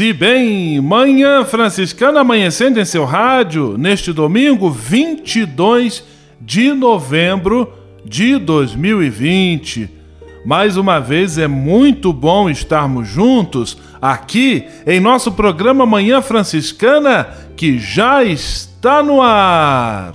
E bem, Manhã Franciscana amanhecendo em seu rádio neste domingo 22 de novembro de 2020. Mais uma vez é muito bom estarmos juntos aqui em nosso programa Manhã Franciscana que já está no ar.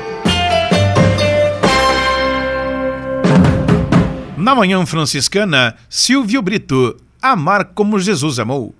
Na Manhã Franciscana, Silvio Brito. Amar como Jesus amou.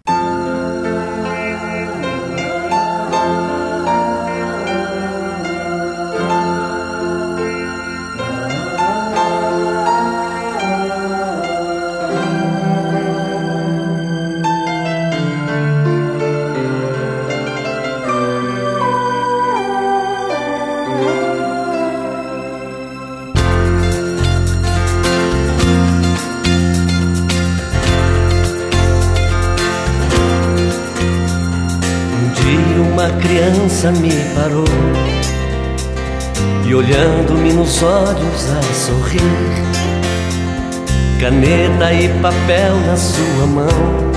Criança me parou e olhando-me nos olhos a sorrir, caneta e papel na sua mão,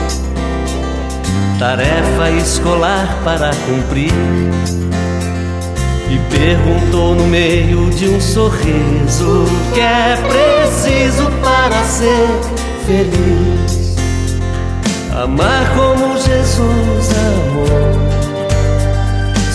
tarefa escolar para cumprir. E perguntou no meio de um sorriso que é preciso para ser feliz. Amar como Jesus amou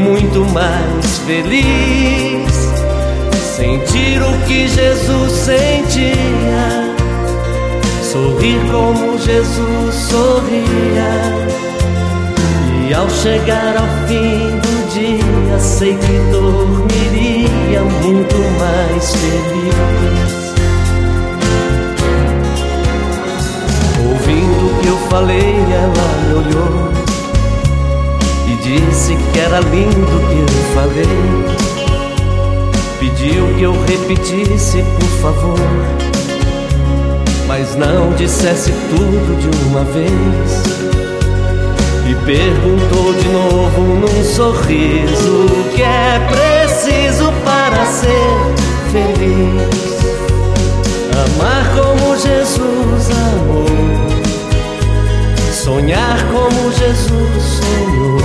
muito mais feliz. Sentir o que Jesus sentia, sorrir como Jesus sorria. E ao chegar ao fim do dia, sei que dormiria muito mais feliz. Ouvindo o que eu falei, ela me olhou disse que era lindo o que eu falei. Pediu que eu repetisse, por favor, mas não dissesse tudo de uma vez. E perguntou de novo num sorriso o que é preciso para ser feliz. Amar como Jesus amou Sonhar como Jesus sonhou,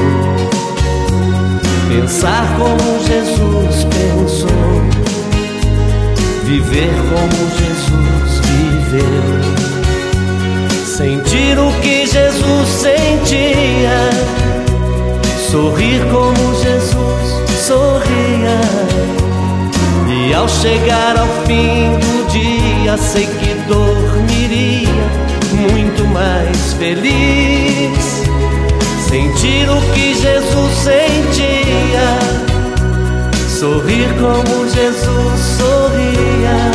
Pensar como Jesus pensou, viver como Jesus viveu, sentir o que Jesus sentia, sorrir como Jesus sorria. E ao chegar ao fim do dia, sei que muito mais feliz sentir o que Jesus sentia, sorrir como Jesus sorria.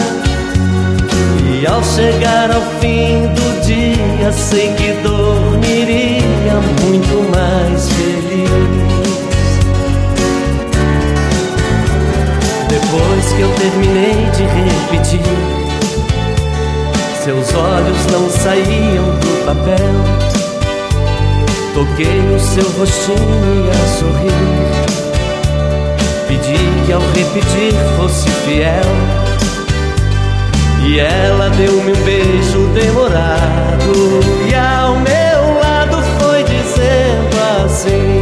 E ao chegar ao fim do dia, sei que dormiria muito mais feliz. Depois que eu terminei de repetir, seus olhos não saíam do papel Toquei no seu rostinho a sorrir. Pedi que ao repetir fosse fiel. E ela deu-me um beijo demorado. E ao meu lado foi dizendo assim.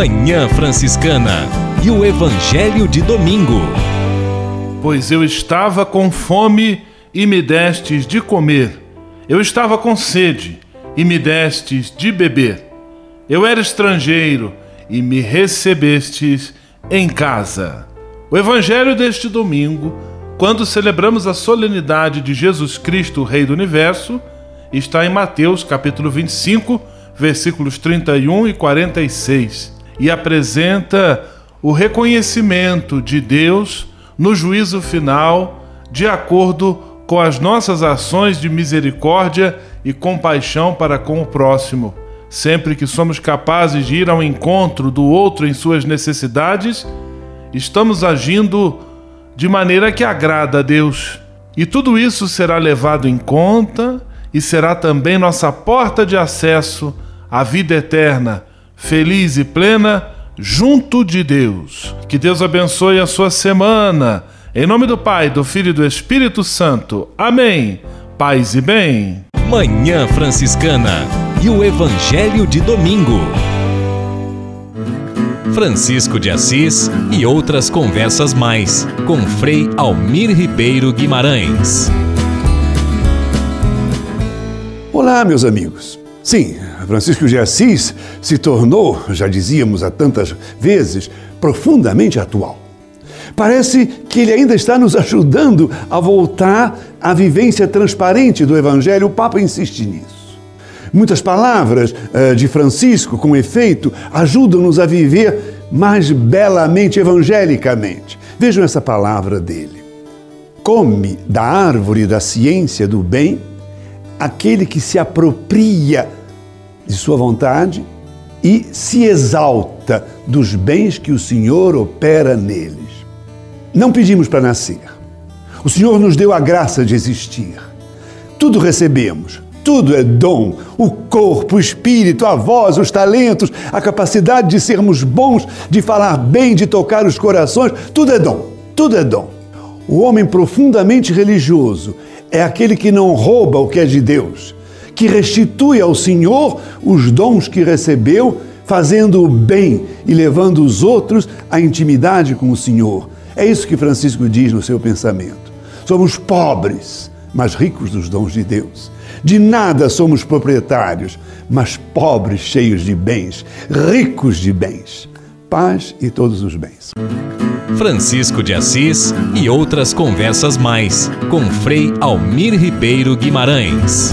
Manhã Franciscana e o Evangelho de Domingo. Pois eu estava com fome e me destes de comer. Eu estava com sede e me destes de beber. Eu era estrangeiro e me recebestes em casa. O Evangelho deste domingo, quando celebramos a solenidade de Jesus Cristo, Rei do Universo, está em Mateus capítulo 25, versículos 31 e 46 e apresenta o reconhecimento de Deus no juízo final, de acordo com as nossas ações de misericórdia e compaixão para com o próximo. Sempre que somos capazes de ir ao encontro do outro em suas necessidades, estamos agindo de maneira que agrada a Deus. E tudo isso será levado em conta e será também nossa porta de acesso à vida eterna feliz e plena junto de Deus. Que Deus abençoe a sua semana. Em nome do Pai, do Filho e do Espírito Santo. Amém. Paz e bem. Manhã Franciscana e o Evangelho de Domingo. Francisco de Assis e outras conversas mais com Frei Almir Ribeiro Guimarães. Olá, meus amigos. Sim, Francisco de Assis se tornou, já dizíamos há tantas vezes, profundamente atual. Parece que ele ainda está nos ajudando a voltar à vivência transparente do Evangelho. O Papa insiste nisso. Muitas palavras uh, de Francisco, com efeito, ajudam-nos a viver mais belamente evangelicamente. Vejam essa palavra dele. Come da árvore da ciência do bem aquele que se apropria de sua vontade e se exalta dos bens que o Senhor opera neles. Não pedimos para nascer. O Senhor nos deu a graça de existir. Tudo recebemos, Tudo é dom. O corpo, o espírito, a voz, os talentos, a capacidade de sermos bons, de falar bem, de tocar os corações, tudo é dom. Tudo é dom. O homem profundamente religioso é aquele que não rouba o que é de Deus, que restitui ao Senhor os dons que recebeu, fazendo o bem e levando os outros à intimidade com o Senhor. É isso que Francisco diz no seu pensamento. Somos pobres, mas ricos dos dons de Deus. De nada somos proprietários, mas pobres, cheios de bens, ricos de bens. Paz e todos os bens. Francisco de Assis e outras conversas mais com Frei Almir Ribeiro Guimarães.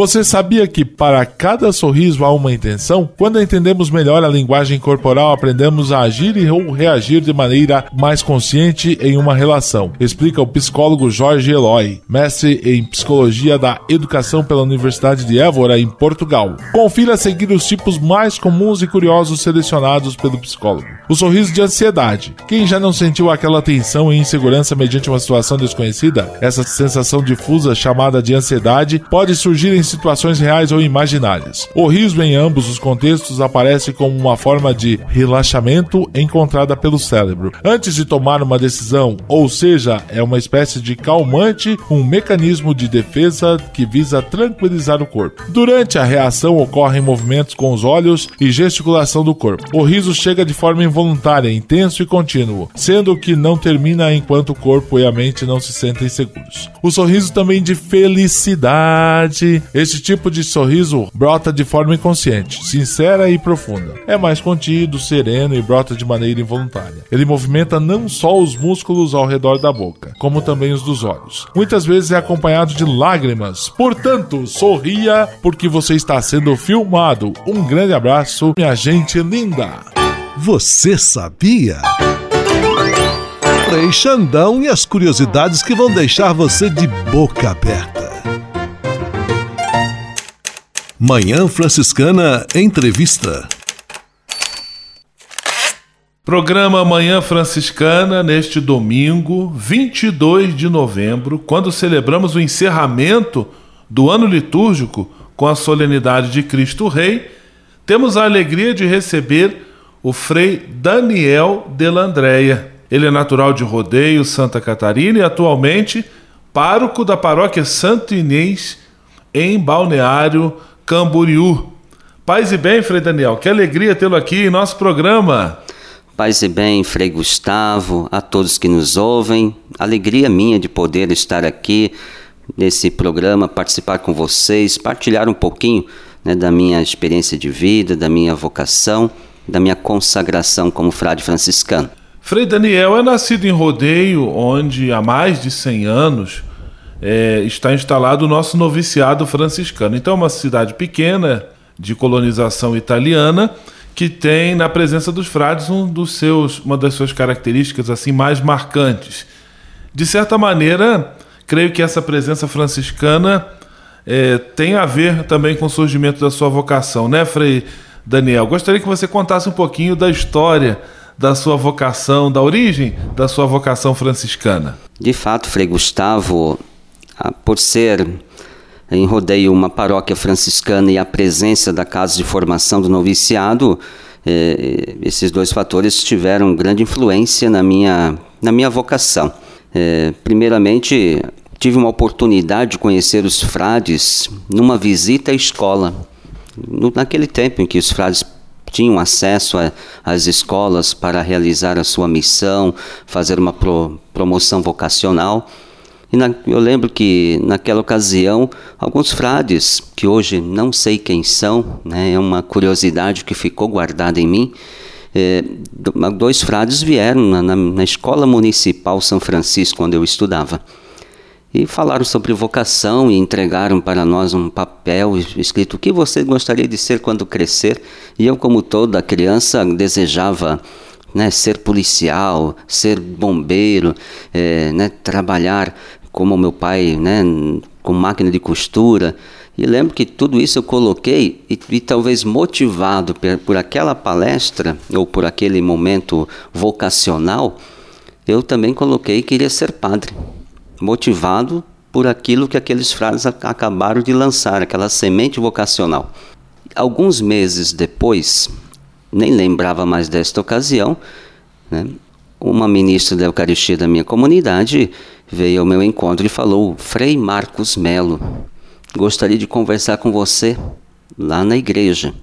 Você sabia que para cada sorriso há uma intenção? Quando entendemos melhor a linguagem corporal, aprendemos a agir e ou reagir de maneira mais consciente em uma relação. Explica o psicólogo Jorge Eloy, mestre em psicologia da educação pela Universidade de Évora, em Portugal. Confira a seguir os tipos mais comuns e curiosos selecionados pelo psicólogo. O sorriso de ansiedade. Quem já não sentiu aquela tensão e insegurança mediante uma situação desconhecida? Essa sensação difusa chamada de ansiedade pode surgir em situações reais ou imaginárias. O riso em ambos os contextos aparece como uma forma de relaxamento encontrada pelo cérebro antes de tomar uma decisão, ou seja, é uma espécie de calmante, um mecanismo de defesa que visa tranquilizar o corpo. Durante a reação ocorrem movimentos com os olhos e gesticulação do corpo. O riso chega de forma involuntária, intenso e contínuo, sendo que não termina enquanto o corpo e a mente não se sentem seguros. O sorriso também de felicidade esse tipo de sorriso brota de forma inconsciente, sincera e profunda. É mais contido, sereno e brota de maneira involuntária. Ele movimenta não só os músculos ao redor da boca, como também os dos olhos. Muitas vezes é acompanhado de lágrimas. Portanto, sorria porque você está sendo filmado. Um grande abraço, minha gente linda. Você sabia? Frei Xandão e as curiosidades que vão deixar você de boca aberta. Manhã Franciscana Entrevista. Programa Manhã Franciscana neste domingo, 22 de novembro, quando celebramos o encerramento do ano litúrgico com a solenidade de Cristo Rei, temos a alegria de receber o Frei Daniel Delandréia. Ele é natural de Rodeio, Santa Catarina e atualmente pároco da paróquia Santo Inês em Balneário Camboriú. Paz e bem, Frei Daniel, que alegria tê-lo aqui em nosso programa. Paz e bem, Frei Gustavo, a todos que nos ouvem. Alegria minha de poder estar aqui nesse programa, participar com vocês, partilhar um pouquinho né, da minha experiência de vida, da minha vocação, da minha consagração como frade franciscano. Frei Daniel é nascido em Rodeio, onde há mais de 100 anos é, está instalado o nosso noviciado franciscano. Então, é uma cidade pequena, de colonização italiana, que tem na presença dos frades um dos seus, uma das suas características assim mais marcantes. De certa maneira, creio que essa presença franciscana é, tem a ver também com o surgimento da sua vocação, né, Frei Daniel? Gostaria que você contasse um pouquinho da história da sua vocação, da origem da sua vocação franciscana. De fato, Frei Gustavo, por ser em Rodeio uma paróquia franciscana e a presença da casa de formação do noviciado, eh, esses dois fatores tiveram grande influência na minha, na minha vocação. Eh, primeiramente, tive uma oportunidade de conhecer os frades numa visita à escola. No, naquele tempo em que os frades tinham acesso às escolas para realizar a sua missão, fazer uma pro, promoção vocacional. E na, eu lembro que naquela ocasião, alguns frades, que hoje não sei quem são, né, é uma curiosidade que ficou guardada em mim, é, dois frades vieram na, na, na escola municipal São Francisco, quando eu estudava e falaram sobre vocação e entregaram para nós um papel escrito o que você gostaria de ser quando crescer. E eu, como toda criança, desejava né, ser policial, ser bombeiro, é, né, trabalhar como meu pai, né, com máquina de costura. E lembro que tudo isso eu coloquei e, e talvez motivado por, por, aquela palestra ou por aquele momento vocacional, eu também coloquei que queria ser padre, motivado por aquilo que aqueles frades acabaram de lançar, aquela semente vocacional. Alguns meses depois, nem lembrava mais desta ocasião, né, uma ministra da Eucaristia da minha comunidade veio ao meu encontro e falou: Frei Marcos Melo, gostaria de conversar com você lá na igreja.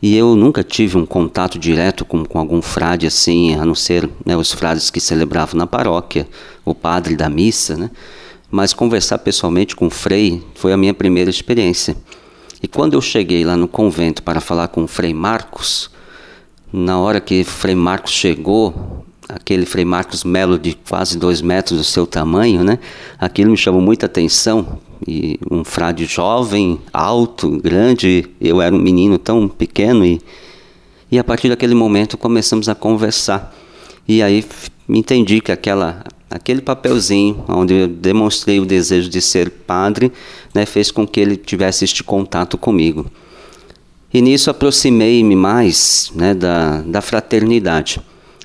E eu nunca tive um contato direto com, com algum frade assim, a não ser né, os frades que celebravam na paróquia, o padre da missa, né? Mas conversar pessoalmente com o Frei foi a minha primeira experiência. E quando eu cheguei lá no convento para falar com o Frei Marcos, na hora que o Frei Marcos chegou, aquele Frei Marcos Melo de quase dois metros do seu tamanho, né? Aquilo me chamou muita atenção. E um frade jovem, alto, grande, eu era um menino tão pequeno e, e a partir daquele momento começamos a conversar. E aí entendi que aquela aquele papelzinho onde eu demonstrei o desejo de ser padre, né, fez com que ele tivesse este contato comigo. E nisso aproximei-me mais né, da, da fraternidade.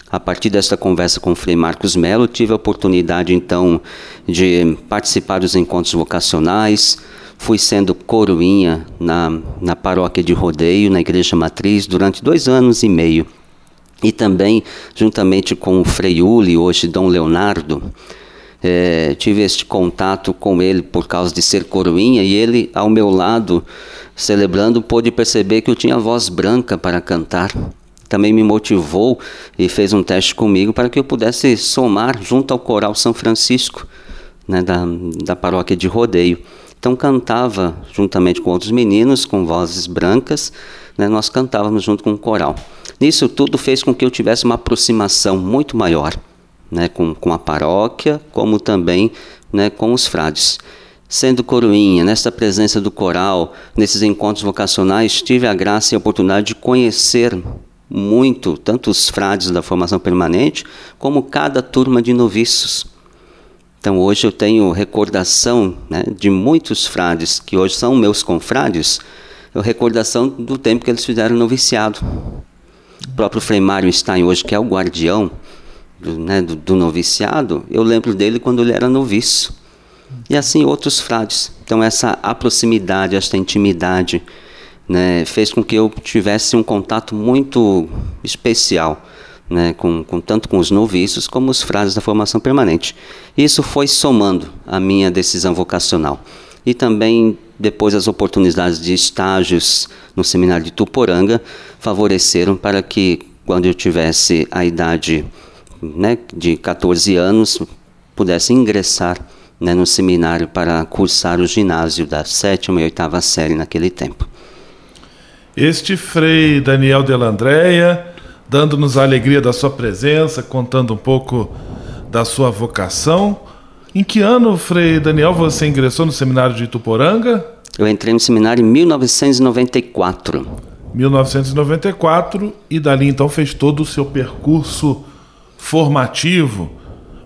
A partir desta conversa com o Frei Marcos Melo, tive a oportunidade então de participar dos encontros vocacionais. Fui sendo coroinha na, na paróquia de Rodeio, na Igreja Matriz, durante dois anos e meio. E também, juntamente com o Frei Uli, hoje Dom Leonardo, é, tive este contato com ele por causa de ser coroinha e ele, ao meu lado, celebrando, pôde perceber que eu tinha voz branca para cantar também me motivou e fez um teste comigo para que eu pudesse somar junto ao coral São Francisco, né, da, da paróquia de Rodeio. Então cantava juntamente com outros meninos com vozes brancas, né, nós cantávamos junto com o coral. Nisso tudo fez com que eu tivesse uma aproximação muito maior né, com, com a paróquia, como também né, com os frades. Sendo coroinha, nesta presença do coral, nesses encontros vocacionais, tive a graça e a oportunidade de conhecer muito, tanto os frades da formação permanente, como cada turma de noviços. Então hoje eu tenho recordação né, de muitos frades que hoje são meus confrades, eu recordação do tempo que eles fizeram noviciado. O próprio Frei Mário Stein hoje, que é o guardião do, né, do, do noviciado, eu lembro dele quando ele era noviço. E assim outros frades. Então essa proximidade, esta intimidade, né, fez com que eu tivesse um contato muito especial, né, com, com, tanto com os noviços como os frades da formação permanente. Isso foi somando a minha decisão vocacional. E também depois as oportunidades de estágios no seminário de Tuporanga favoreceram para que quando eu tivesse a idade né, de 14 anos pudesse ingressar né, no seminário para cursar o ginásio da sétima e oitava série naquele tempo. Este Frei Daniel Delandréia, dando-nos a alegria da sua presença, contando um pouco da sua vocação. Em que ano, Frei Daniel, você ingressou no seminário de Ituporanga? Eu entrei no seminário em 1994. 1994 e dali então fez todo o seu percurso formativo,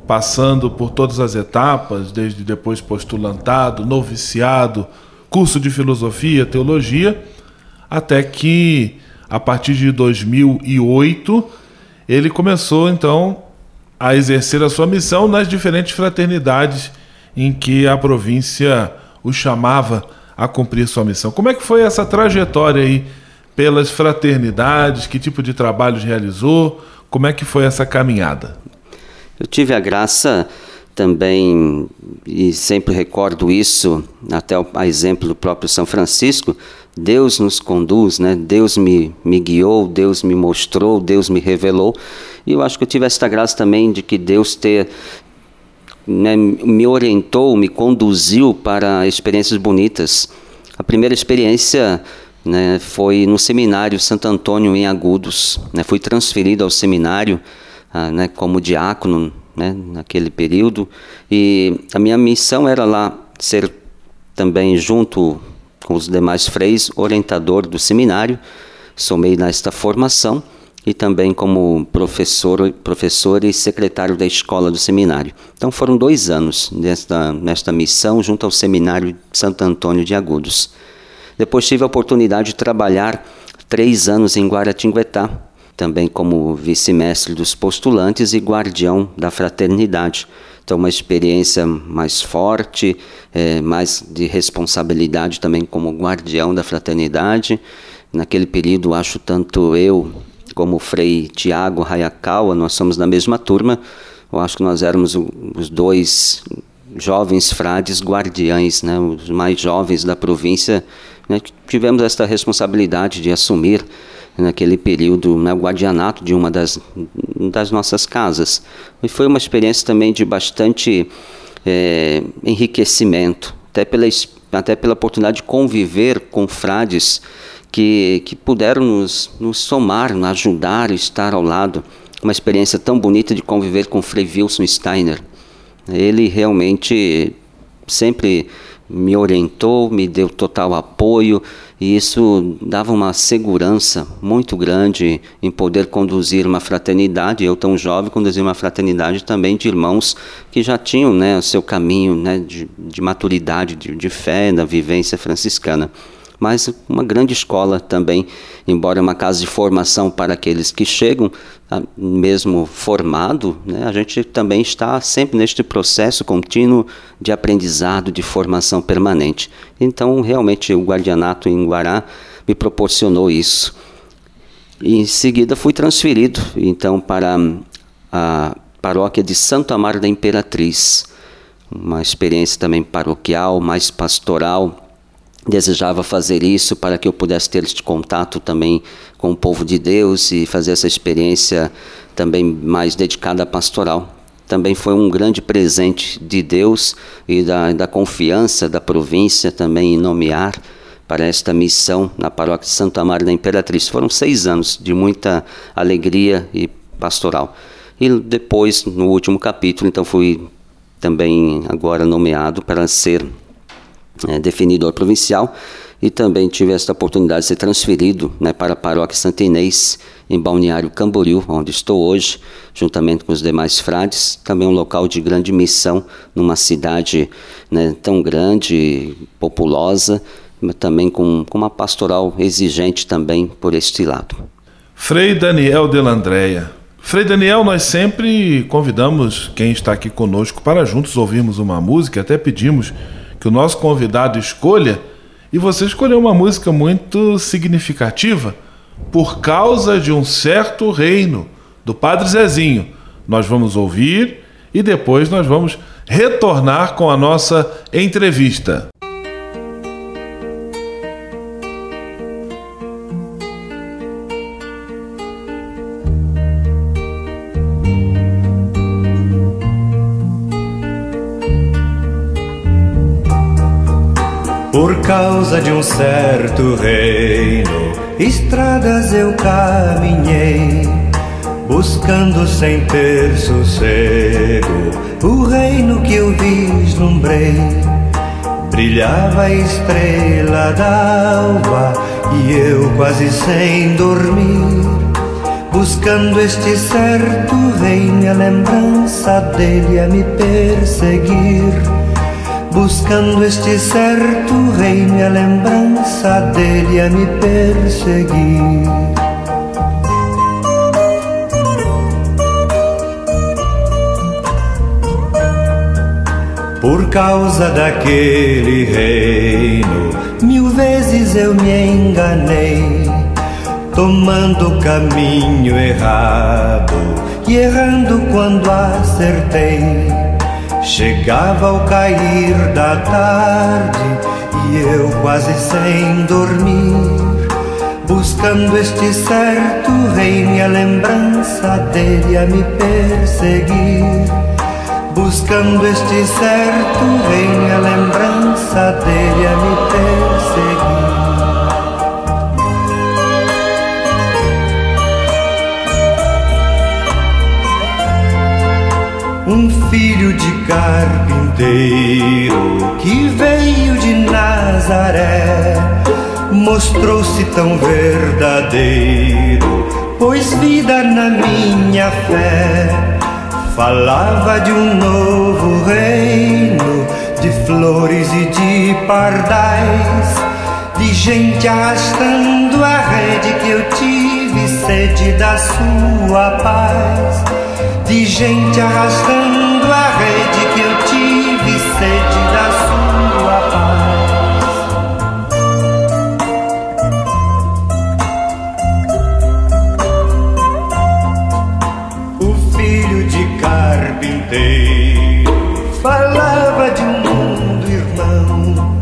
passando por todas as etapas, desde depois postulantado, noviciado, curso de filosofia, teologia até que a partir de 2008 ele começou então a exercer a sua missão nas diferentes fraternidades em que a província o chamava a cumprir sua missão. Como é que foi essa trajetória aí pelas fraternidades? Que tipo de trabalhos realizou? Como é que foi essa caminhada? Eu tive a graça também, e sempre recordo isso, até a exemplo do próprio São Francisco, Deus nos conduz, né? Deus me, me guiou, Deus me mostrou, Deus me revelou. E eu acho que eu tive esta graça também de que Deus ter, né, me orientou, me conduziu para experiências bonitas. A primeira experiência né, foi no seminário Santo Antônio em Agudos. Né? Fui transferido ao seminário ah, né, como diácono né, naquele período. E a minha missão era lá ser também junto com os demais freis, orientador do seminário, somei nesta formação e também como professor, professor e secretário da escola do seminário. Então foram dois anos nesta, nesta missão junto ao seminário Santo Antônio de Agudos. Depois tive a oportunidade de trabalhar três anos em Guaratinguetá, também como vice-mestre dos postulantes e guardião da fraternidade. Então, uma experiência mais forte, é, mais de responsabilidade também como guardião da fraternidade. Naquele período, acho tanto eu como o Frei Tiago Hayakawa, nós somos da mesma turma. Eu acho que nós éramos os dois jovens frades guardiães, né, os mais jovens da província, né, que tivemos esta responsabilidade de assumir naquele período né, o guardianato de uma das, das nossas casas. E foi uma experiência também de bastante é, enriquecimento, até pela, até pela oportunidade de conviver com frades que, que puderam nos, nos somar, nos ajudar, estar ao lado. Uma experiência tão bonita de conviver com Frei Wilson Steiner. Ele realmente sempre me orientou, me deu total apoio e isso dava uma segurança muito grande em poder conduzir uma fraternidade. Eu tão jovem conduzir uma fraternidade também de irmãos que já tinham né, o seu caminho né, de, de maturidade, de, de fé, da vivência franciscana mas uma grande escola também, embora uma casa de formação para aqueles que chegam, ah, mesmo formado, né, a gente também está sempre neste processo contínuo de aprendizado, de formação permanente. Então, realmente, o guardianato em Guará me proporcionou isso. E em seguida fui transferido então para a paróquia de Santo Amaro da Imperatriz, uma experiência também paroquial, mais pastoral, desejava fazer isso para que eu pudesse ter este contato também com o povo de Deus e fazer essa experiência também mais dedicada à pastoral. Também foi um grande presente de Deus e da, da confiança da província também em nomear para esta missão na paróquia de Santo Amaro da Imperatriz. Foram seis anos de muita alegria e pastoral. E depois, no último capítulo, então fui também agora nomeado para ser é, definidor provincial e também tive esta oportunidade de ser transferido né, para a paróquia Santa Inês, em Balneário Camboriú, onde estou hoje, juntamente com os demais frades, também um local de grande missão, numa cidade né, tão grande, populosa, mas também com, com uma pastoral exigente também por este lado. Frei Daniel de Landréia. Frei Daniel, nós sempre convidamos quem está aqui conosco para juntos ouvirmos uma música, até pedimos que o nosso convidado escolha, e você escolheu uma música muito significativa, Por causa de um certo reino, do Padre Zezinho. Nós vamos ouvir e depois nós vamos retornar com a nossa entrevista. Causa de um certo reino, estradas eu caminhei, buscando sem ter sossego o reino que eu vislumbrei. Brilhava a estrela d'alva e eu quase sem dormir, buscando este certo reino, a lembrança dele a me perseguir buscando este certo reino, a lembrança dele a me perseguir. Por causa daquele reino, mil vezes eu me enganei, tomando o caminho errado e errando quando acertei Chegava ao cair da tarde e eu quase sem dormir, buscando este certo rei, a lembrança dele a me perseguir. Buscando este certo rei, a lembrança dele a me perseguir. Um filho de carpinteiro que veio de Nazaré, mostrou-se tão verdadeiro pôs vida na minha fé. Falava de um novo reino, de flores e de pardais, de gente arrastando a rede que eu tive sede da sua paz, de gente arrastando a rede que eu tive sede da sua paz. carpinteiro falava de um mundo irmão,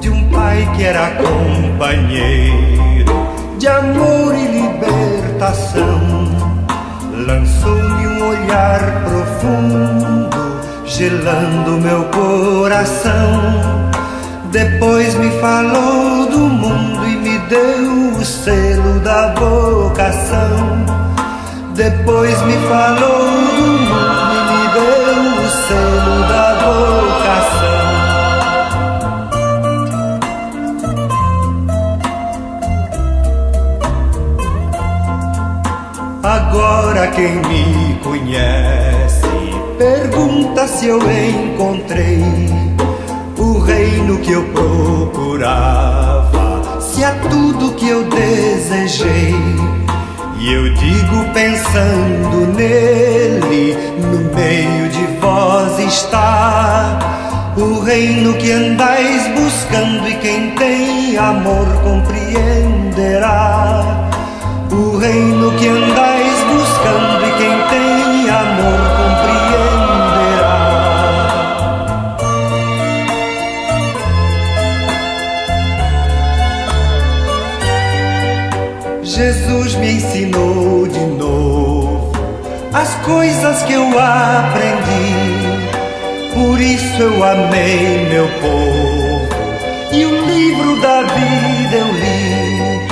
de um pai que era companheiro, de amor e libertação. Olhar profundo, gelando meu coração. Depois me falou do mundo e me deu o selo da vocação. Depois me falou do mundo e me deu o selo da vocação. Agora quem me conhece pergunta se eu encontrei o reino que eu procurava, se é tudo que eu desejei. E eu digo pensando nele, no meio de vós está o reino que andais buscando e quem tem amor compreenderá. O reino que andais buscando coisas que eu aprendi. Por isso eu amei meu povo e o livro da vida eu li.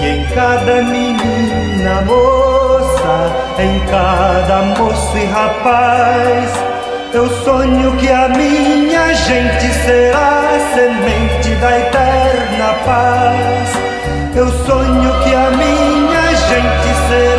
E em cada menina, moça, em cada moço e rapaz, eu sonho que a minha gente será semente da eterna paz. Eu sonho que a minha gente será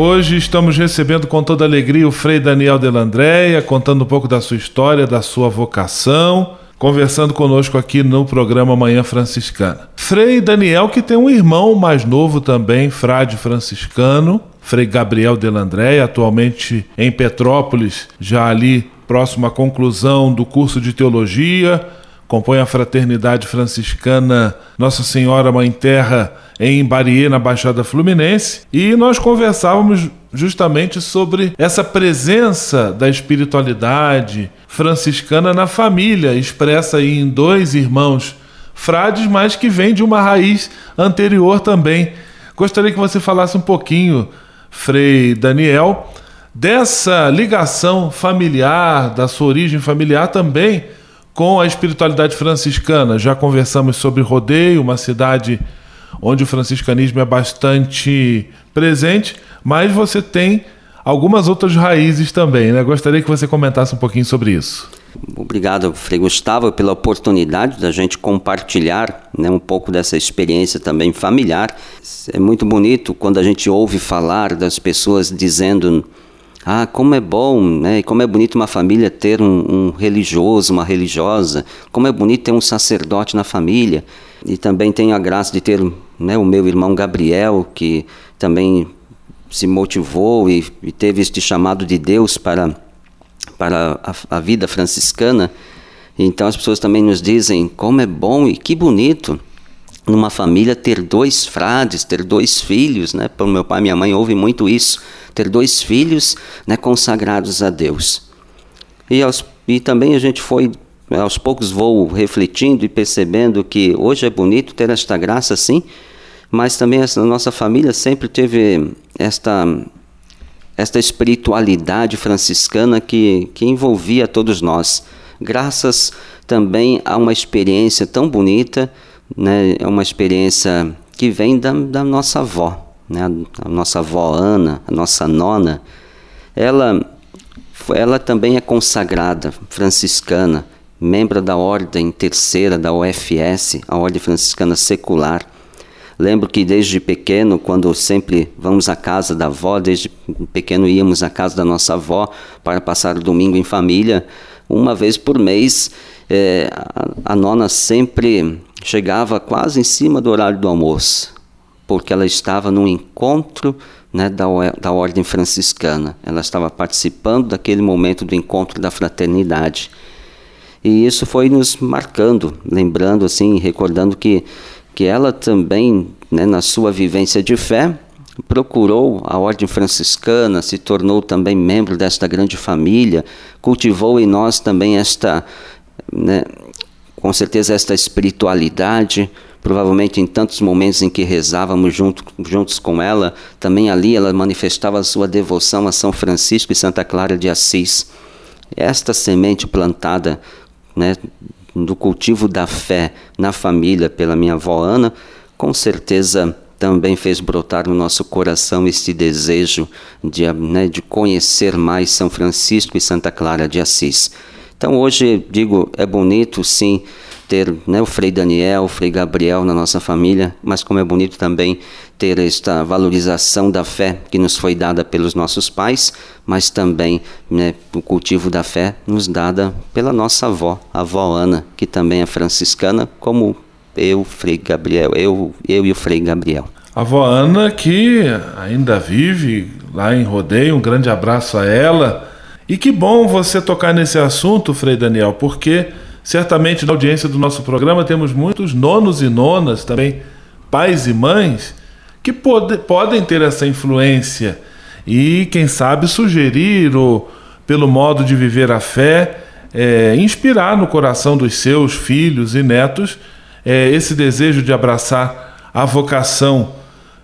Hoje estamos recebendo com toda alegria o Frei Daniel Delandréia, contando um pouco da sua história, da sua vocação, conversando conosco aqui no programa Manhã Franciscana. Frei Daniel, que tem um irmão mais novo também, frade franciscano, Frei Gabriel Delandréia, atualmente em Petrópolis, já ali próximo à conclusão do curso de teologia, compõe a Fraternidade Franciscana Nossa Senhora Mãe Terra em Bariê, na Baixada Fluminense, e nós conversávamos justamente sobre essa presença da espiritualidade franciscana na família, expressa em dois irmãos frades, mas que vem de uma raiz anterior também. Gostaria que você falasse um pouquinho, Frei Daniel, dessa ligação familiar, da sua origem familiar também com a espiritualidade franciscana. Já conversamos sobre Rodeio, uma cidade onde o franciscanismo é bastante presente, mas você tem algumas outras raízes também, né? Gostaria que você comentasse um pouquinho sobre isso. Obrigado, Frei Gustavo, pela oportunidade da gente compartilhar né, um pouco dessa experiência também familiar. É muito bonito quando a gente ouve falar das pessoas dizendo ah, como é bom, né? Como é bonito uma família ter um, um, religioso, uma religiosa. Como é bonito ter um sacerdote na família. E também tenho a graça de ter né, o meu irmão Gabriel, que também se motivou e, e teve este chamado de Deus para, para a, a vida franciscana. Então as pessoas também nos dizem como é bom e que bonito numa família ter dois frades, ter dois filhos, né? Para meu pai e minha mãe ouve muito isso, ter dois filhos, né, consagrados a Deus. E, aos, e também a gente foi aos poucos vou refletindo e percebendo que hoje é bonito ter esta graça sim, mas também a nossa família sempre teve esta esta espiritualidade franciscana que, que envolvia todos nós. Graças também a uma experiência tão bonita né, uma experiência que vem da, da nossa avó, né, a nossa avó Ana, a nossa nona. Ela, ela também é consagrada, franciscana, membro da Ordem Terceira da UFS, a Ordem Franciscana Secular. Lembro que desde pequeno, quando sempre vamos à casa da avó, desde pequeno íamos à casa da nossa avó para passar o domingo em família, uma vez por mês, é, a, a nona sempre chegava quase em cima do horário do almoço, porque ela estava num encontro né, da, da ordem franciscana. Ela estava participando daquele momento do encontro da fraternidade. E isso foi nos marcando, lembrando assim, recordando que, que ela também, né, na sua vivência de fé, procurou a ordem franciscana, se tornou também membro desta grande família, cultivou em nós também esta, né, com certeza esta espiritualidade, provavelmente em tantos momentos em que rezávamos junto, juntos com ela, também ali ela manifestava sua devoção a São Francisco e Santa Clara de Assis. Esta semente plantada né, do cultivo da fé na família pela minha avó Ana, com certeza também fez brotar no nosso coração este desejo de, né, de conhecer mais São Francisco e Santa Clara de Assis. Então hoje digo, é bonito sim ter né, o Frei Daniel, o Frei Gabriel na nossa família, mas como é bonito também ter esta valorização da fé que nos foi dada pelos nossos pais, mas também né, o cultivo da fé nos dada pela nossa avó, a avó Ana, que também é franciscana, como eu, Frei Gabriel, eu, eu e o Frei Gabriel. A avó Ana que ainda vive lá em Rodeio, um grande abraço a ela. E que bom você tocar nesse assunto, Frei Daniel, porque Certamente na audiência do nosso programa temos muitos nonos e nonas também, pais e mães, que pode, podem ter essa influência e, quem sabe, sugerir ou, pelo modo de viver a fé, é, inspirar no coração dos seus filhos e netos é, esse desejo de abraçar a vocação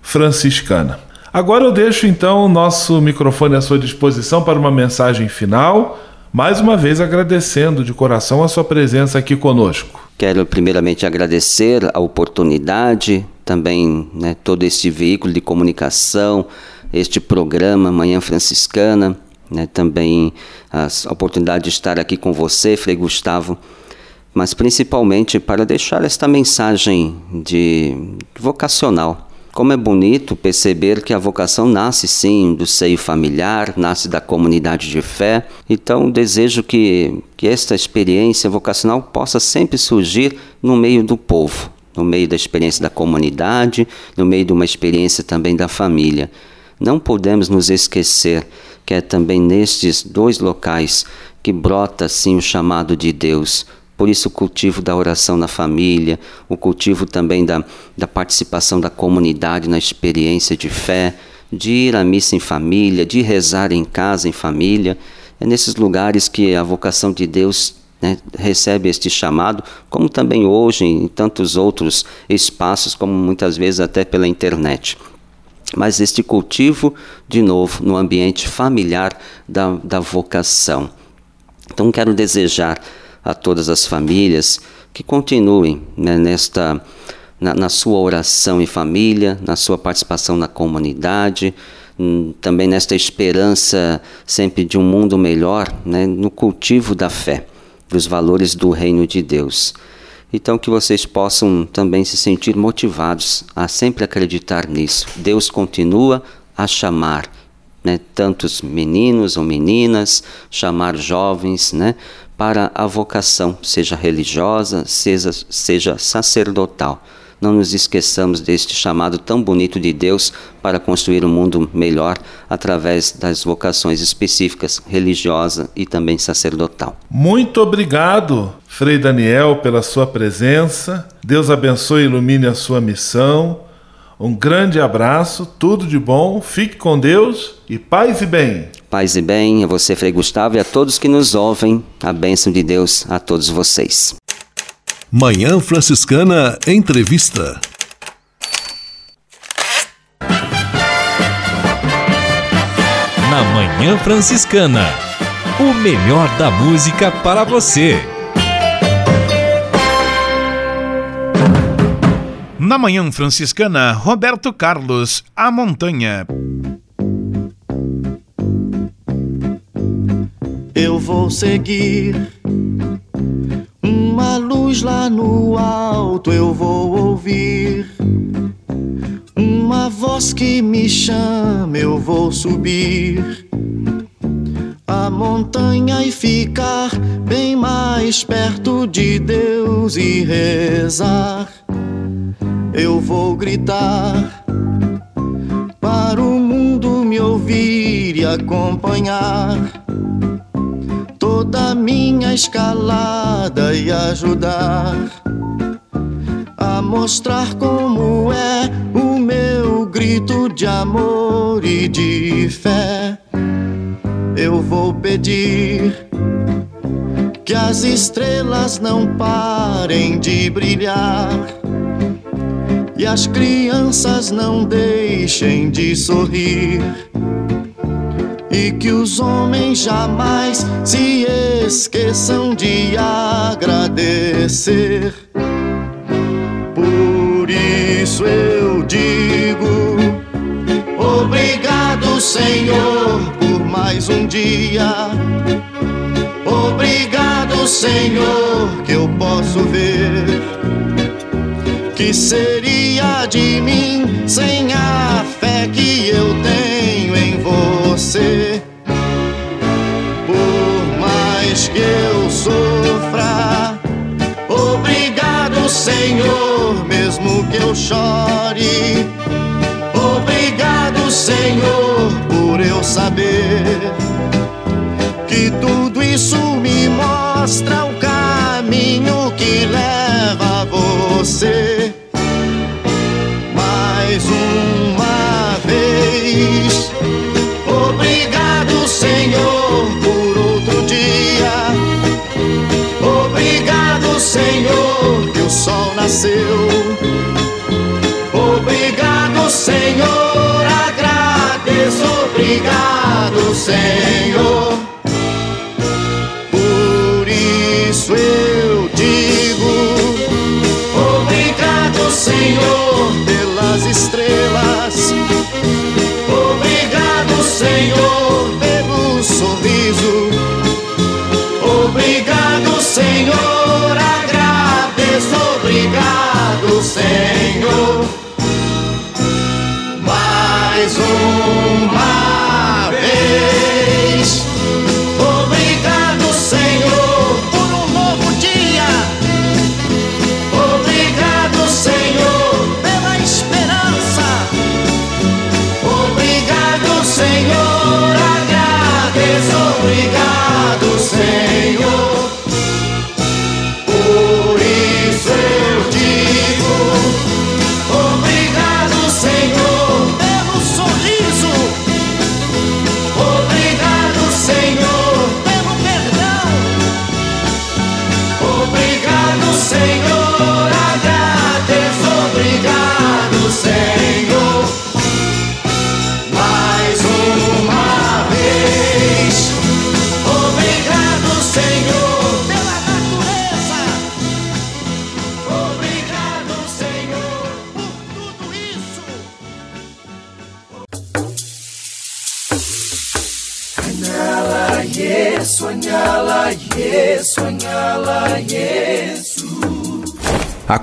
franciscana. Agora eu deixo então o nosso microfone à sua disposição para uma mensagem final mais uma vez agradecendo de coração a sua presença aqui conosco. Quero primeiramente agradecer a oportunidade, também né, todo este veículo de comunicação, este programa Manhã Franciscana, né, também a oportunidade de estar aqui com você, Frei Gustavo, mas principalmente para deixar esta mensagem de vocacional como é bonito perceber que a vocação nasce sim do seio familiar, nasce da comunidade de fé. Então, desejo que, que esta experiência vocacional possa sempre surgir no meio do povo, no meio da experiência da comunidade, no meio de uma experiência também da família. Não podemos nos esquecer que é também nestes dois locais que brota sim o chamado de Deus por isso, o cultivo da oração na família, o cultivo também da, da participação da comunidade na experiência de fé, de ir à missa em família, de rezar em casa em família. É nesses lugares que a vocação de Deus né, recebe este chamado, como também hoje em tantos outros espaços, como muitas vezes até pela internet. Mas este cultivo, de novo, no ambiente familiar da, da vocação. Então, quero desejar a todas as famílias que continuem né, nesta na, na, sua oração em família, na sua participação na comunidade, hum, também nesta esperança sempre de um mundo melhor, né, no cultivo da fé, dos valores do reino de Deus. Então que vocês possam também se sentir motivados a sempre acreditar nisso. Deus continua a chamar né, tantos meninos ou meninas, chamar jovens, né, para a vocação, seja religiosa, seja, seja sacerdotal. Não nos esqueçamos deste chamado tão bonito de Deus para construir um mundo melhor através das vocações específicas, religiosa e também sacerdotal. Muito obrigado, Frei Daniel, pela sua presença. Deus abençoe e ilumine a sua missão. Um grande abraço, tudo de bom, fique com Deus e paz e bem. Paz e bem a você, Frei Gustavo, e a todos que nos ouvem, a bênção de Deus a todos vocês. Manhã Franciscana Entrevista. Na Manhã Franciscana, o melhor da música para você. Na Manhã Franciscana, Roberto Carlos, A Montanha. eu vou seguir da luz lá no alto eu vou ouvir. Uma voz que me chama, eu vou subir a montanha e ficar bem mais perto de Deus e rezar. Eu vou gritar para o mundo me ouvir e acompanhar toda minha escalada e ajudar a mostrar como é o meu grito de amor e de fé. Eu vou pedir que as estrelas não parem de brilhar e as crianças não deixem de sorrir. E que os homens jamais se esqueçam de agradecer. Por isso eu digo: Obrigado, Senhor, por mais um dia. Obrigado, Senhor, que eu posso ver. Que seria de mim sem a fé que eu tenho em você? Por mais que eu sofra, obrigado, Senhor, mesmo que eu chore. Obrigado, Senhor, por eu saber que tudo isso me mostra o caminho que leva a você. Que o sol nasceu. Obrigado, Senhor, agradeço. Obrigado, Senhor. Por isso eu digo: Obrigado, Senhor, pelas estrelas. Obrigado, Senhor, pelo sorriso. Obrigado, Senhor, agradeço.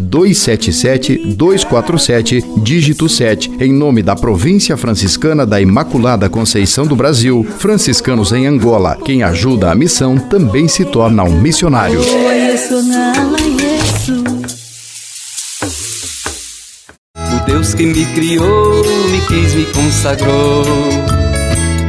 277-247, dígito 7, em nome da Província Franciscana da Imaculada Conceição do Brasil, franciscanos em Angola. Quem ajuda a missão também se torna um missionário. O Deus que me criou, me quis, me consagrou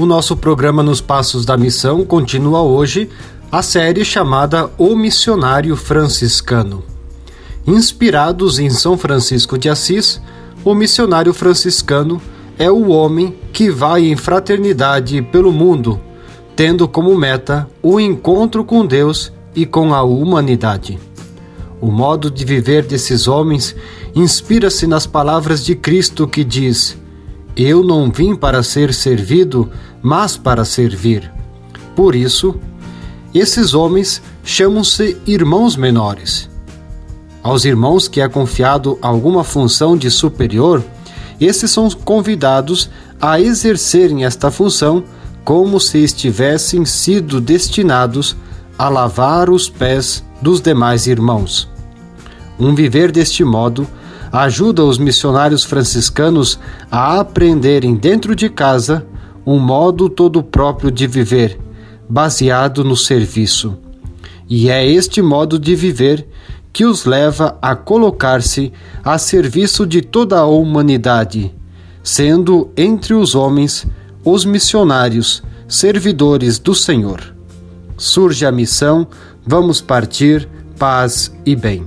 O nosso programa Nos Passos da Missão continua hoje a série chamada O Missionário Franciscano. Inspirados em São Francisco de Assis, o missionário franciscano é o homem que vai em fraternidade pelo mundo, tendo como meta o encontro com Deus e com a humanidade. O modo de viver desses homens inspira-se nas palavras de Cristo que diz: Eu não vim para ser servido, mas para servir. Por isso, esses homens chamam-se irmãos menores. Aos irmãos que é confiado alguma função de superior, esses são convidados a exercerem esta função como se estivessem sido destinados a lavar os pés dos demais irmãos. Um viver deste modo ajuda os missionários franciscanos a aprenderem dentro de casa um modo todo próprio de viver, baseado no serviço. E é este modo de viver que os leva a colocar-se a serviço de toda a humanidade, sendo entre os homens os missionários, servidores do Senhor. Surge a missão, vamos partir, paz e bem.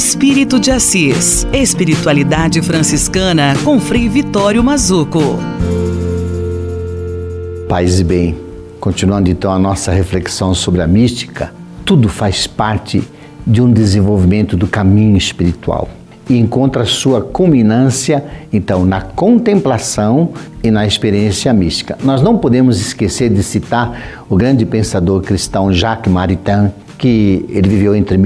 Espírito de Assis, Espiritualidade Franciscana com Frei Vitório Mazuco. Paz e bem. Continuando então a nossa reflexão sobre a mística, tudo faz parte de um desenvolvimento do caminho espiritual e encontra sua culminância então na contemplação e na experiência mística. Nós não podemos esquecer de citar o grande pensador cristão Jacques Maritain, que ele viveu entre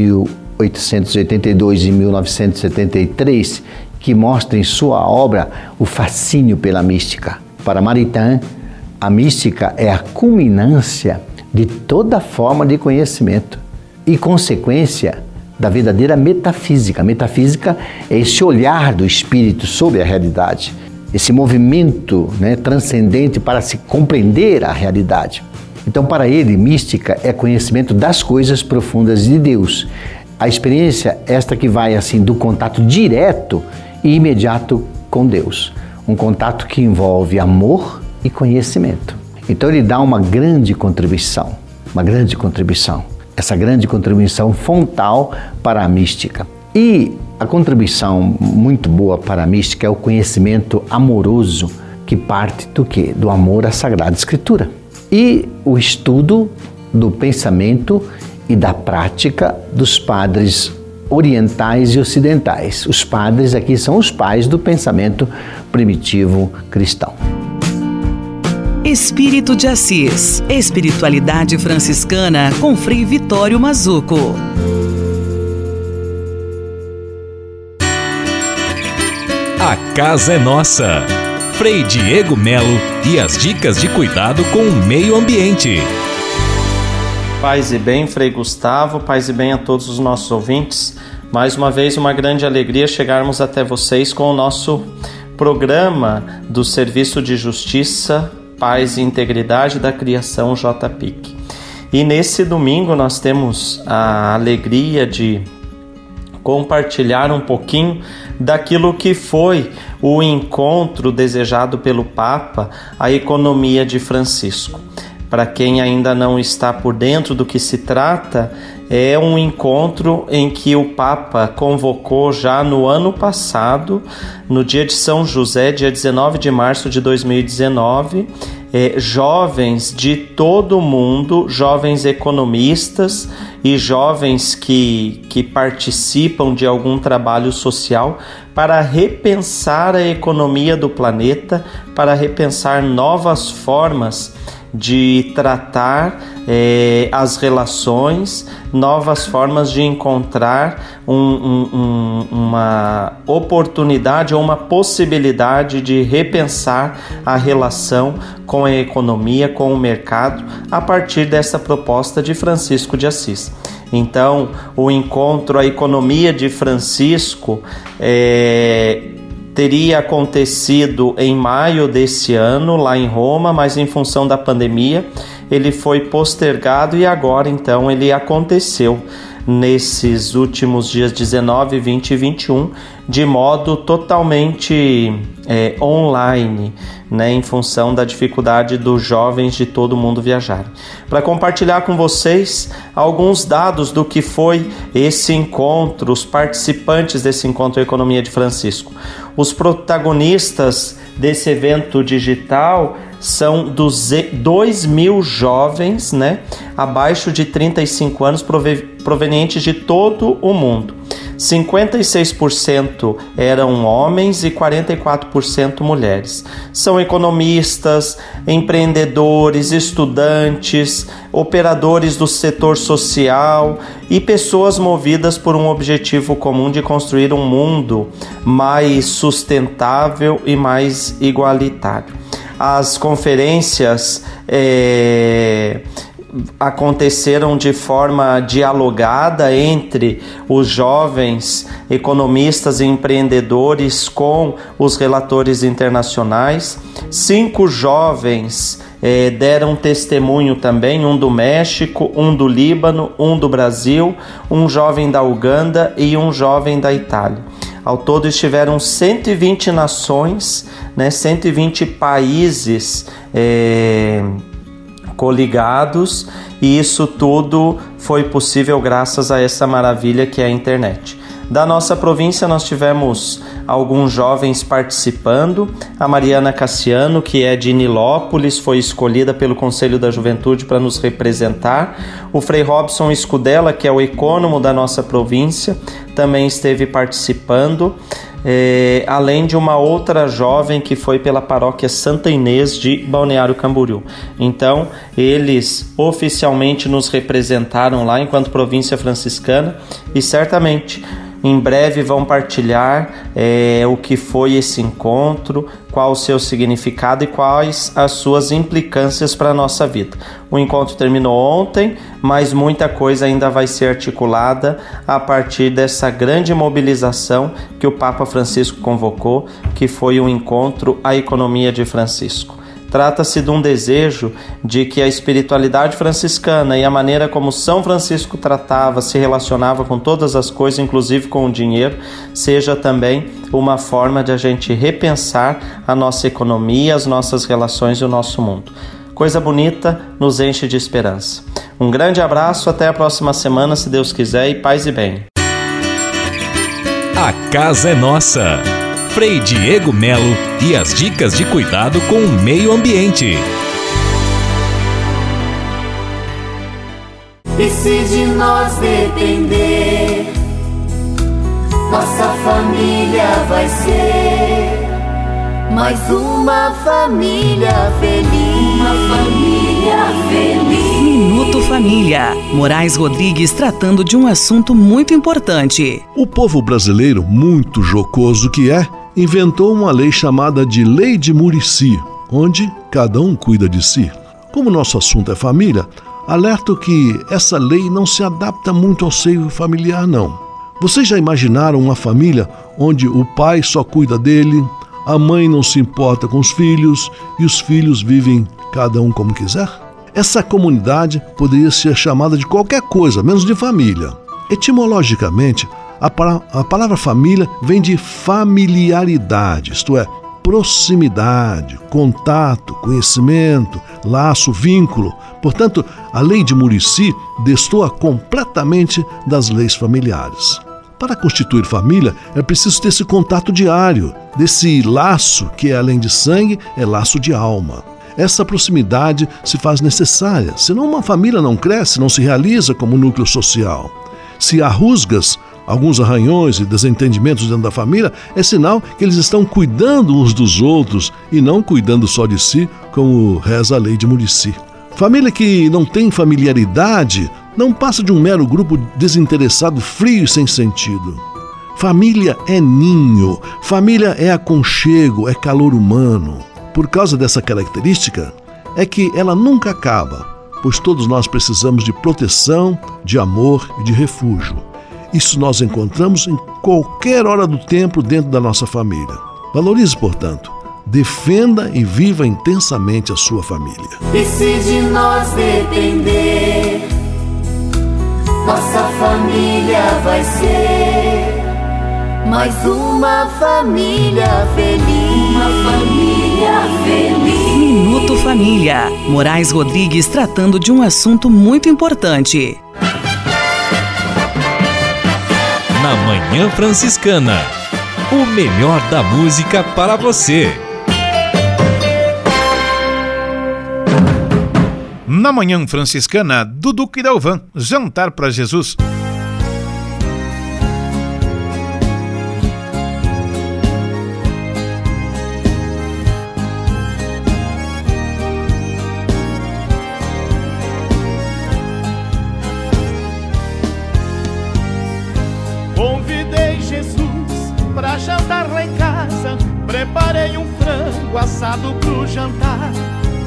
1882 e 1973, que mostra em sua obra o fascínio pela mística. Para Maritain, a mística é a culminância de toda forma de conhecimento e consequência da verdadeira metafísica. A metafísica é esse olhar do espírito sobre a realidade, esse movimento né, transcendente para se compreender a realidade. Então, para ele, mística é conhecimento das coisas profundas de Deus. A experiência esta que vai assim do contato direto e imediato com Deus, um contato que envolve amor, e conhecimento. Então ele dá uma grande contribuição, uma grande contribuição. Essa grande contribuição fontal para a mística. E a contribuição muito boa para a mística é o conhecimento amoroso que parte do que? Do amor à Sagrada Escritura. E o estudo do pensamento e da prática dos padres orientais e ocidentais. Os padres aqui são os pais do pensamento primitivo cristão. Espírito de Assis, Espiritualidade Franciscana com Frei Vitório Mazuco. A casa é nossa. Frei Diego Melo e as dicas de cuidado com o meio ambiente. Paz e bem, Frei Gustavo, paz e bem a todos os nossos ouvintes. Mais uma vez, uma grande alegria chegarmos até vocês com o nosso programa do Serviço de Justiça paz e integridade da criação JPIC. E nesse domingo nós temos a alegria de compartilhar um pouquinho daquilo que foi o encontro desejado pelo Papa, a economia de Francisco. Para quem ainda não está por dentro do que se trata, é um encontro em que o Papa convocou já no ano passado, no dia de São José, dia 19 de março de 2019, é, jovens de todo o mundo, jovens economistas e jovens que, que participam de algum trabalho social para repensar a economia do planeta, para repensar novas formas de tratar eh, as relações, novas formas de encontrar um, um, um, uma oportunidade ou uma possibilidade de repensar a relação com a economia, com o mercado, a partir dessa proposta de Francisco de Assis. Então, o encontro A Economia de Francisco é, teria acontecido em maio desse ano, lá em Roma, mas em função da pandemia ele foi postergado e agora então ele aconteceu nesses últimos dias 19, 20 e 21 de modo totalmente é, online, né, em função da dificuldade dos jovens de todo mundo viajar. Para compartilhar com vocês alguns dados do que foi esse encontro, os participantes desse encontro Economia de Francisco. Os protagonistas desse evento digital são 2 mil jovens, né, abaixo de 35 anos, provenientes de todo o mundo. 56% eram homens e 44% mulheres. São economistas, empreendedores, estudantes, operadores do setor social e pessoas movidas por um objetivo comum de construir um mundo mais sustentável e mais igualitário. As conferências é, aconteceram de forma dialogada entre os jovens economistas e empreendedores com os relatores internacionais. Cinco jovens eh, deram testemunho também: um do México, um do Líbano, um do Brasil, um jovem da Uganda e um jovem da Itália. Ao todo estiveram 120 nações, né, 120 países. Eh, coligados e isso tudo foi possível graças a essa maravilha que é a internet. Da nossa província nós tivemos alguns jovens participando. A Mariana Cassiano, que é de Nilópolis, foi escolhida pelo Conselho da Juventude para nos representar. O Frei Robson Escudella, que é o econômico da nossa província, também esteve participando é, além de uma outra jovem que foi pela paróquia Santa Inês de Balneário Camboriú. Então, eles oficialmente nos representaram lá enquanto província franciscana e certamente em breve vão partilhar é, o que foi esse encontro, qual o seu significado e quais as suas implicâncias para a nossa vida. O encontro terminou ontem, mas muita coisa ainda vai ser articulada a partir dessa grande mobilização que o Papa Francisco convocou, que foi o encontro A Economia de Francisco. Trata-se de um desejo de que a espiritualidade franciscana e a maneira como São Francisco tratava, se relacionava com todas as coisas, inclusive com o dinheiro, seja também uma forma de a gente repensar a nossa economia, as nossas relações e o nosso mundo. Coisa bonita nos enche de esperança. Um grande abraço, até a próxima semana, se Deus quiser, e paz e bem. A casa é nossa. Frei Diego Melo e as dicas de cuidado com o meio ambiente. E se de nós depender, nossa família vai ser mais uma família feliz. Uma família feliz. Minuto Família. Moraes Rodrigues tratando de um assunto muito importante. O povo brasileiro, muito jocoso que é, inventou uma lei chamada de Lei de Murici, onde cada um cuida de si. Como nosso assunto é família, alerto que essa lei não se adapta muito ao seio familiar, não. Vocês já imaginaram uma família onde o pai só cuida dele, a mãe não se importa com os filhos e os filhos vivem cada um como quiser? Essa comunidade poderia ser chamada de qualquer coisa, menos de família. Etimologicamente, a, palavra família vem de familiaridade, isto é, proximidade, contato, conhecimento, laço, vínculo. Portanto, a lei de Murici destoa completamente das leis familiares. Para constituir família, é preciso ter esse contato diário, desse laço que, além de sangue, é laço de alma. Essa proximidade se faz necessária, senão uma família não cresce, não se realiza como núcleo social. Se há rusgas, alguns arranhões e desentendimentos dentro da família, é sinal que eles estão cuidando uns dos outros e não cuidando só de si, como reza a lei de Murici. Família que não tem familiaridade não passa de um mero grupo desinteressado, frio e sem sentido. Família é ninho, família é aconchego, é calor humano. Por causa dessa característica, é que ela nunca acaba, pois todos nós precisamos de proteção, de amor e de refúgio. Isso nós encontramos em qualquer hora do tempo dentro da nossa família. Valorize, portanto, defenda e viva intensamente a sua família. E se de nós depender, nossa família vai ser mais uma família feliz. Uma família feliz. Minuto Família. Moraes Rodrigues tratando de um assunto muito importante. Na Manhã Franciscana. O melhor da música para você. Na Manhã Franciscana, Dudu Dalvan, Jantar para Jesus. Preparei um frango assado pro jantar.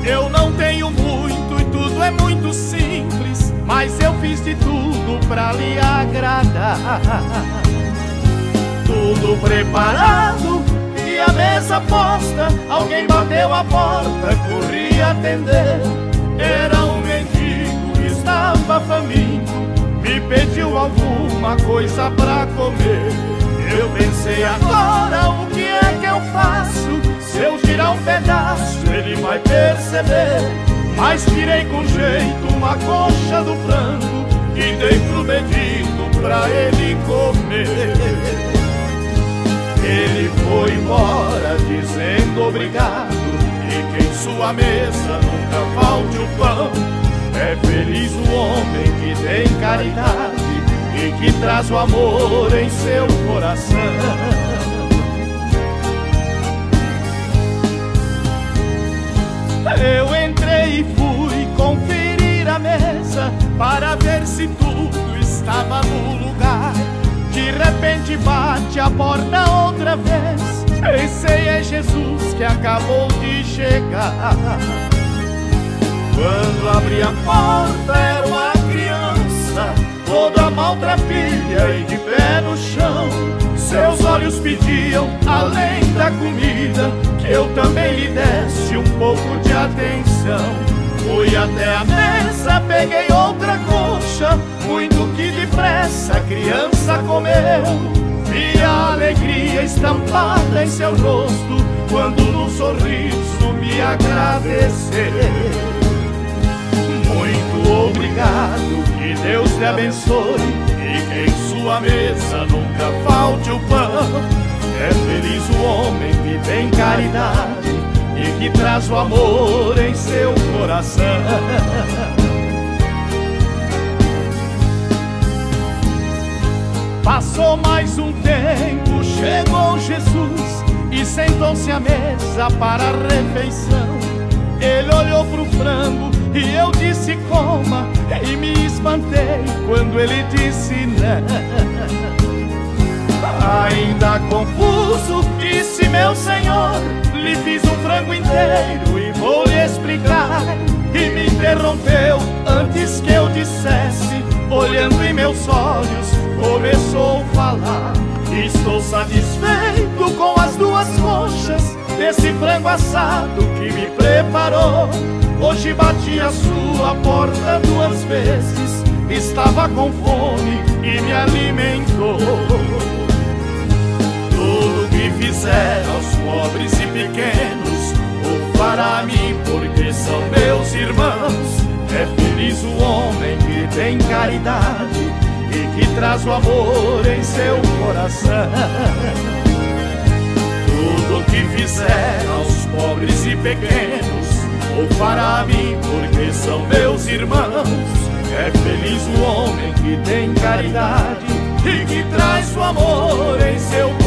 Eu não tenho muito e tudo é muito simples, mas eu fiz de tudo pra lhe agradar. Tudo preparado e a mesa posta. Alguém bateu a porta, corri atender. Era um mendigo, estava faminto, me pediu alguma coisa pra comer. Eu pensei agora o que é eu faço? Se eu tirar um pedaço, ele vai perceber. Mas tirei com jeito uma coxa do frango e dei pro mendigo pra ele comer. Ele foi embora dizendo obrigado e que em sua mesa nunca falte o pão. É feliz o homem que tem caridade e que traz o amor em seu coração. Eu entrei e fui conferir a mesa para ver se tudo estava no lugar. De repente bate a porta outra vez. Pensei é Jesus que acabou de chegar. Quando abri a porta era uma criança, toda maltrapilha e de pé no chão. Seus olhos pediam, além da comida, eu também lhe desse um pouco de atenção. Fui até a mesa, peguei outra coxa, muito que depressa a criança comeu. Vi a alegria estampada em seu rosto, quando num sorriso me agradeceu. Muito obrigado, que Deus lhe abençoe, e que em sua mesa nunca falte o pão. É feliz o homem que tem caridade e que traz o amor em seu coração. Passou mais um tempo, chegou Jesus e sentou-se à mesa para a refeição. Ele olhou pro frango e eu disse coma e me espantei quando ele disse não. Ainda confuso, disse meu senhor: lhe fiz um frango inteiro e vou lhe explicar. E me interrompeu antes que eu dissesse, olhando em meus olhos, começou a falar. Estou satisfeito com as duas coxas desse frango assado que me preparou. Hoje bati a sua porta duas vezes. Estava com fome e me alimentou. Que fizer aos pobres e pequenos, ou para mim, porque são meus irmãos. É feliz o homem que tem caridade e que traz o amor em seu coração. Tudo que fizer aos pobres e pequenos, ou para mim, porque são meus irmãos. É feliz o homem que tem caridade e que traz o amor em seu coração.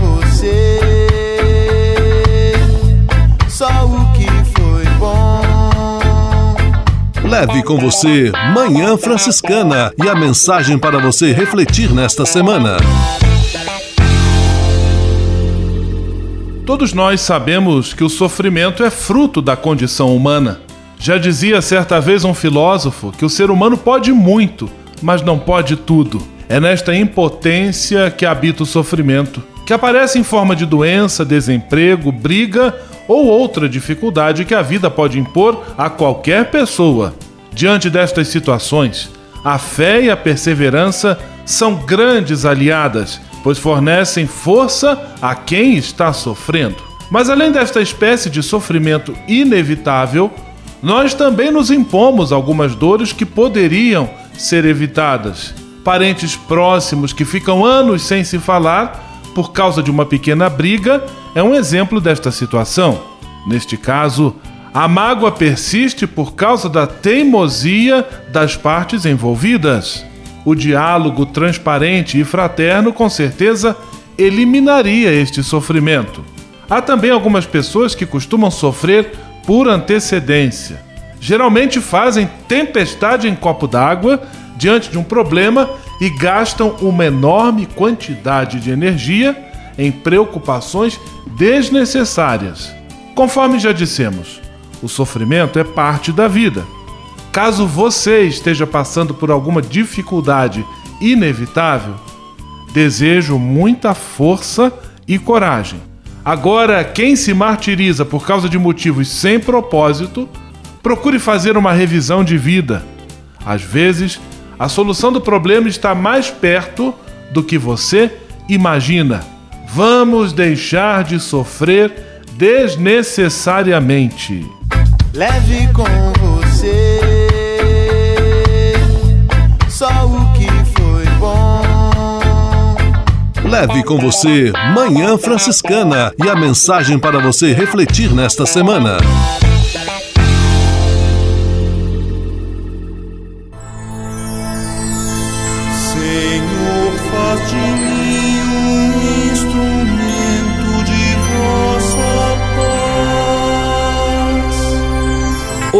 Leve com você Manhã Franciscana e a mensagem para você refletir nesta semana. Todos nós sabemos que o sofrimento é fruto da condição humana. Já dizia certa vez um filósofo que o ser humano pode muito, mas não pode tudo. É nesta impotência que habita o sofrimento, que aparece em forma de doença, desemprego, briga ou outra dificuldade que a vida pode impor a qualquer pessoa. Diante destas situações, a fé e a perseverança são grandes aliadas, pois fornecem força a quem está sofrendo. Mas além desta espécie de sofrimento inevitável, nós também nos impomos algumas dores que poderiam ser evitadas. Parentes próximos que ficam anos sem se falar por causa de uma pequena briga é um exemplo desta situação. Neste caso, a mágoa persiste por causa da teimosia das partes envolvidas. O diálogo transparente e fraterno, com certeza, eliminaria este sofrimento. Há também algumas pessoas que costumam sofrer por antecedência. Geralmente fazem tempestade em copo d'água diante de um problema e gastam uma enorme quantidade de energia em preocupações desnecessárias. Conforme já dissemos, o sofrimento é parte da vida. Caso você esteja passando por alguma dificuldade inevitável, desejo muita força e coragem. Agora, quem se martiriza por causa de motivos sem propósito, procure fazer uma revisão de vida. Às vezes, a solução do problema está mais perto do que você imagina. Vamos deixar de sofrer desnecessariamente. Leve com você só o que foi bom. Leve com você Manhã Franciscana e a mensagem para você refletir nesta semana.